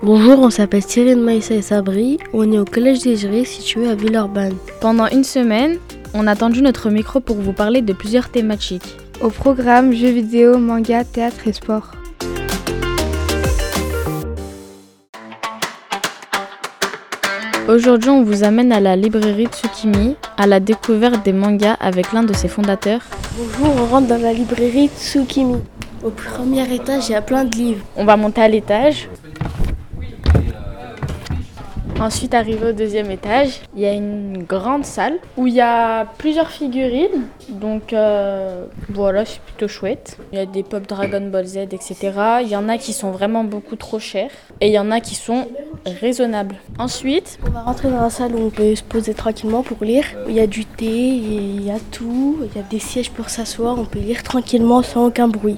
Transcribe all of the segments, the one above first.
Bonjour, on s'appelle Cyril Maïssa et Sabri. On est au collège des Jurés situé à Villeurbanne. Pendant une semaine, on a tendu notre micro pour vous parler de plusieurs thématiques. Au programme jeux vidéo, manga, théâtre et sport. Aujourd'hui, on vous amène à la librairie Tsukimi, à la découverte des mangas avec l'un de ses fondateurs. Bonjour, on rentre dans la librairie Tsukimi. Au premier étage, il y a plein de livres. On va monter à l'étage. Ensuite, arrivé au deuxième étage, il y a une grande salle où il y a plusieurs figurines. Donc euh, voilà, c'est plutôt chouette. Il y a des pop Dragon Ball Z, etc. Il y en a qui sont vraiment beaucoup trop chers et il y en a qui sont raisonnables. Ensuite, On va rentrer dans la salle où on peut se poser tranquillement pour lire. Il y a du thé, il y a tout. Il y a des sièges pour s'asseoir. On peut lire tranquillement sans aucun bruit.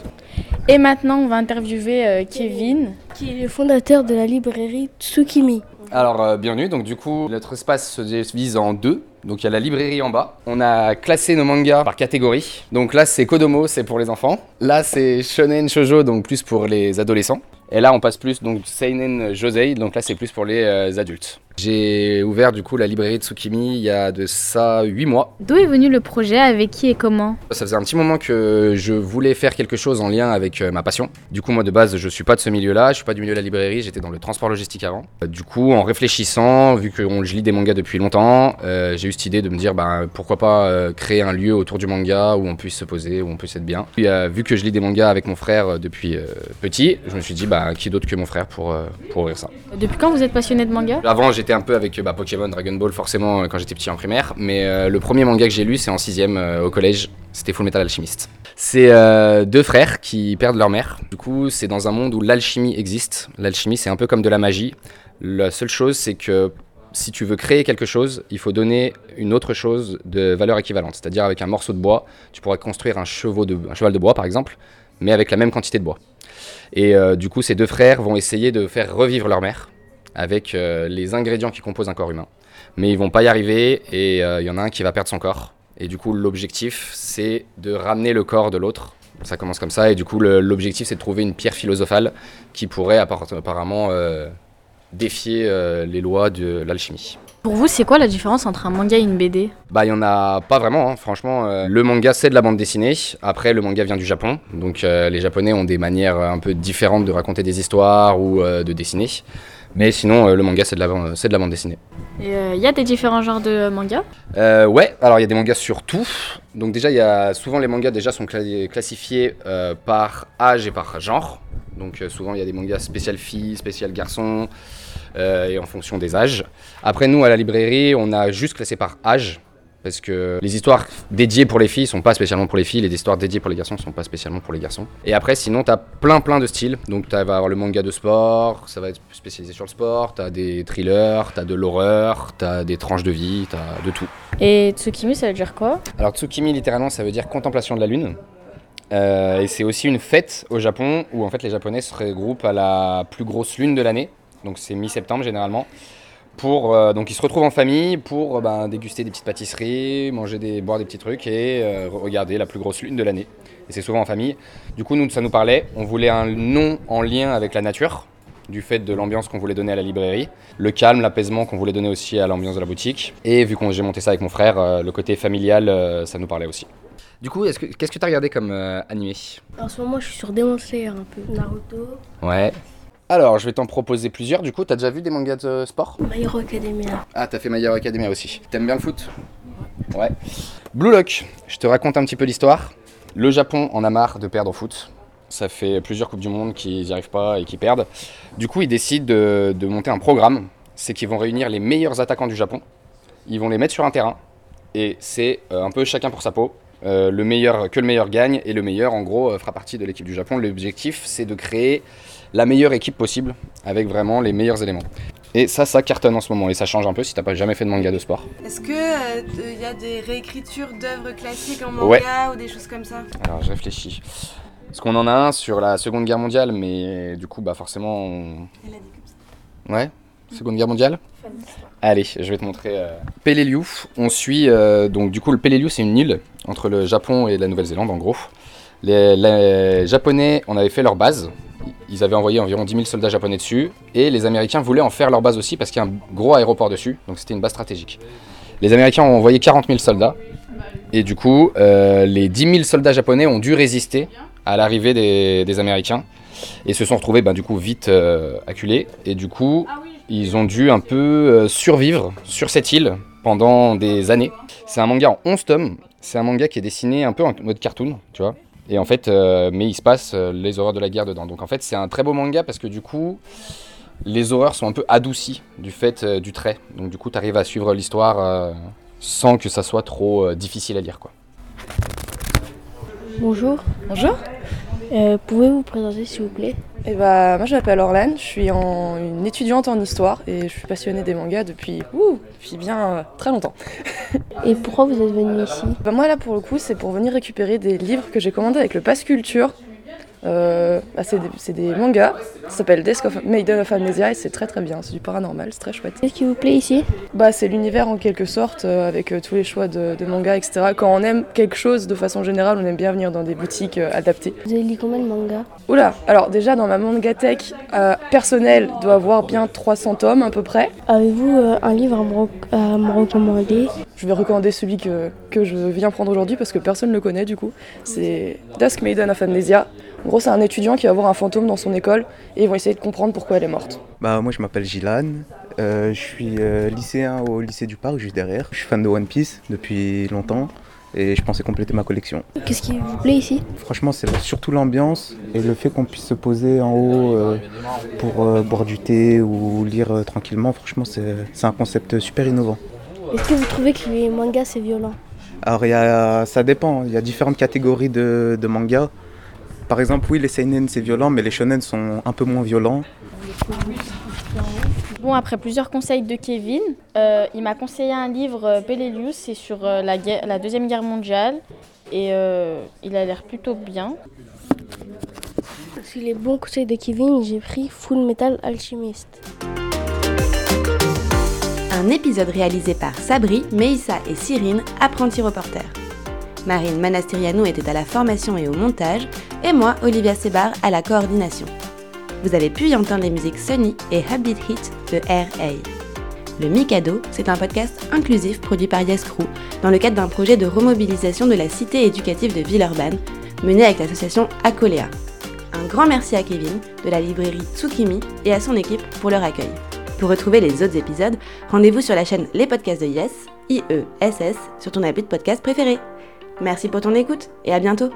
et maintenant, on va interviewer euh, Kevin. Qui est le fondateur de la librairie Tsukimi. Alors, euh, bienvenue. Donc, du coup, notre espace se divise en deux. Donc, il y a la librairie en bas. On a classé nos mangas par catégorie. Donc, là, c'est Kodomo, c'est pour les enfants. Là, c'est Shonen Shoujo, donc plus pour les adolescents. Et là, on passe plus donc Seinen Josei, donc là, c'est plus pour les euh, adultes. J'ai ouvert du coup la librairie de Tsukimi il y a de ça 8 mois. D'où est venu le projet? Avec qui et comment? Ça faisait un petit moment que je voulais faire quelque chose en lien avec euh, ma passion. Du coup, moi de base, je suis pas de ce milieu-là, je suis pas du milieu de la librairie, j'étais dans le transport logistique avant. Euh, Du coup, en réfléchissant, vu que je lis des mangas depuis longtemps, euh, j'ai eu cette idée de me dire bah, pourquoi pas créer un lieu autour du manga où on puisse se poser, où on puisse être bien. Puis, euh, vu que je lis des mangas avec mon frère depuis euh, petit, je me suis dit bah, qui d'autre que mon frère pour, pour ouvrir ça. Depuis quand vous êtes passionné de manga? Avant, j'étais un peu avec bah, Pokémon, Dragon Ball, forcément, euh, quand j'étais petit en primaire. Mais euh, le premier manga que j'ai lu, c'est en sixième euh, au collège. C'était Full Metal Alchemist. C'est deux frères qui perdent leur mère. Du coup, c'est dans un monde où l'alchimie existe. L'alchimie, c'est un peu comme de la magie. La seule chose, c'est que si tu veux créer quelque chose, il faut donner une autre chose de valeur équivalente. C'est-à-dire avec un morceau de bois, tu pourrais construire un, cheval de bois, par exemple, mais avec la même quantité de bois. Et du coup, ces deux frères vont essayer de faire revivre leur mère avec euh, les ingrédients qui composent un corps humain. Mais ils vont pas y arriver et euh, il y en a un qui va perdre son corps. Et du coup, l'objectif, c'est de ramener le corps de l'autre. Ça commence comme ça et du coup, l'objectif, c'est de trouver une pierre philosophale qui pourrait appar- apparemment euh, défier les lois de l'alchimie. Pour vous, c'est quoi la différence entre un manga et une BD Bah, il y en a pas vraiment, hein. franchement. euh, le manga, c'est de la bande dessinée. Après, le manga vient du Japon. Donc, euh, les Japonais ont des manières un peu différentes de raconter des histoires ou euh, de dessiner. Mais sinon, euh, le manga, c'est de, la de bande dessinée. Il euh, y a des différents genres de mangas Euh, ouais, alors il y a des mangas sur tout. Donc déjà, il y a souvent les mangas déjà sont cla- classifiés par âge et par genre. Donc souvent il y a des mangas spécial filles, spécial garçons, et en fonction des âges. Après nous à la librairie, on a juste classé par âge. Parce que les histoires dédiées pour les filles sont pas spécialement pour les filles, les histoires dédiées pour les garçons sont pas spécialement pour les garçons. Et après, sinon, t'as plein plein de styles. Donc, tu vas avoir le manga de sport, ça va être spécialisé sur le sport. T'as des thrillers, t'as de l'horreur, t'as des tranches de vie, t'as de tout. Et Tsukimi, ça veut dire quoi? Alors Tsukimi littéralement ça veut dire contemplation de la lune. Euh, et c'est aussi une fête au Japon où en fait les Japonais se regroupent à la plus grosse lune de l'année. Donc c'est mi-septembre généralement. Pour, euh, donc ils se retrouvent en famille pour euh, ben, déguster des petites pâtisseries, manger des, boire des petits trucs et euh, regarder la plus grosse lune de l'année. Et c'est souvent en famille. Du coup nous ça nous parlait. On voulait un nom en lien avec la nature du fait de l'ambiance qu'on voulait donner à la librairie, le calme, l'apaisement qu'on voulait donner aussi à l'ambiance de la boutique. Et vu que j'ai monté ça avec mon frère, le côté familial, ça nous parlait aussi. Du coup, est-ce que- qu'est-ce que tu as regardé comme animé? En ce moment, je suis sur Demon Slayer un peu. Naruto, Ouais. Alors, je vais t'en proposer plusieurs. Du coup, t'as déjà vu des mangas de sport? My Hero Academia. Ah, t'as fait My Hero Academia aussi. T'aimes bien le foot? Ouais. Blue Lock, je te raconte un petit peu l'histoire. Le Japon en a marre de perdre au foot. Ça fait plusieurs Coupes du Monde qu'ils n'y arrivent pas et qui perdent. Du coup, ils décident de, de monter un programme. C'est qu'ils vont réunir les meilleurs attaquants du Japon. Ils vont les mettre sur un terrain. Et c'est euh, un peu chacun pour sa peau. Euh, le meilleur, que le meilleur gagne. Et le meilleur, en gros, euh, fera partie de l'équipe du Japon. L'objectif, c'est de créer la meilleure équipe possible avec vraiment les meilleurs éléments. Et ça, ça cartonne en ce moment. Et ça change un peu si t'as pas jamais fait de manga de sport. Est-ce que il y a des réécritures d'œuvres classiques en manga Ouais. ou des choses comme ça? Alors je réfléchis. Parce qu'on en a un sur la Seconde Guerre mondiale, mais du coup, bah forcément. on- Elle a dit comme ça. Ouais Seconde Guerre mondiale Allez, je vais te montrer. Euh... Peleliu, on suit. euh, donc, du coup, le Peleliu, c'est une île entre le Japon et la Nouvelle-Zélande, en gros. Les, Japonais, on avait fait leur base. ils avaient envoyé environ 10 000 soldats japonais dessus, et les Américains voulaient en faire leur base aussi parce qu'il y a un gros aéroport dessus, donc c'était une base stratégique. Les Américains ont envoyé 40 000 soldats, et du coup, euh, les 10 000 soldats japonais ont dû résister à l'arrivée des, des Américains, et se sont retrouvés ben, du coup vite euh, acculés, et du coup, ils ont dû un peu euh, survivre sur cette île pendant des années. C'est un manga en 11 tomes, c'est un manga qui est dessiné un peu en mode cartoon, tu vois. Et en fait, euh, mais il se passe euh, les horreurs de la guerre dedans. Donc en fait, c'est un très beau manga parce que du coup, les horreurs sont un peu adoucies du fait euh, du trait. Donc du coup, tu arrives à suivre l'histoire euh, sans que ça soit trop euh, difficile à lire, quoi. Bonjour. Bonjour. Euh, Pouvez-vous vous présenter s'il vous plaît? Eh bah, moi je m'appelle Orlane, je suis en- une étudiante en histoire et je suis passionnée des mangas depuis, ouh, depuis bien euh, très longtemps. Et pourquoi vous êtes venu ici? Bah, moi là pour le coup c'est pour venir récupérer des livres que j'ai commandés avec le Pass Culture. Euh, bah, c'est des, mangas, ça s'appelle Desk of Maiden of Amnesia et c'est très très bien, c'est du paranormal, c'est très chouette. Qu'est-ce qui vous plaît ici? Bah, c'est l'univers en quelque sorte euh, avec euh, tous les choix de, de mangas, etc. Quand on aime quelque chose de façon générale, on aime bien venir dans des boutiques adaptées. Vous avez lu combien de mangas? Oula, alors déjà dans ma mangatech euh, personnelle doit avoir bien 300 tomes à peu près. Avez-vous un livre à me, rec- à me recommander? Je vais recommander celui que, que je viens prendre aujourd'hui parce que personne ne le connaît du coup. C'est Dusk Maiden of Amnesia. En gros, c'est un étudiant qui va voir un fantôme dans son école et ils vont essayer de comprendre pourquoi elle est morte. Bah, moi je m'appelle Gilan, Euh, je suis euh, lycéen au lycée du Parc, juste derrière. Je suis fan de One Piece depuis longtemps et je pensais compléter ma collection. Qu'est-ce qui vous plaît ici? Franchement, c'est surtout l'ambiance et le fait qu'on puisse se poser en haut euh, pour euh, boire du thé ou lire euh, tranquillement. Franchement, c'est un concept super innovant. Est-ce que vous trouvez que les mangas c'est violent? Alors, il y a, ça dépend. Il y a différentes catégories de, de mangas. Par exemple, oui, les seinen c'est violent, mais les shonen sont un peu moins violents. Bon, après plusieurs conseils de Kevin, euh, il m'a conseillé un livre, euh, Bellelius, c'est sur euh, la, guerre- la Deuxième Guerre mondiale. Et euh, il a l'air plutôt bien. Sur les bons conseils de Kevin, j'ai pris Full Metal Alchemist. Un épisode réalisé par Sabri, Meissa et Cyrine, apprentis reporters. Marine Manastiriano était à la formation et au montage, et moi, Olivia Sebar, à la coordination. Vous avez pu y entendre les musiques Sunny et Habit Hit de R.A. Le Mikado, c'est un podcast inclusif produit par Yes Crew dans le cadre d'un projet de remobilisation de la cité éducative de Villeurbanne, mené avec l'association Acolea. Un grand merci à Kevin de la librairie Tsukimi et à son équipe pour leur accueil. Pour retrouver les autres épisodes, rendez-vous sur la chaîne Les Podcasts de Yes, I-E-S-S, sur ton appli de podcast préféré. Merci pour ton écoute et à bientôt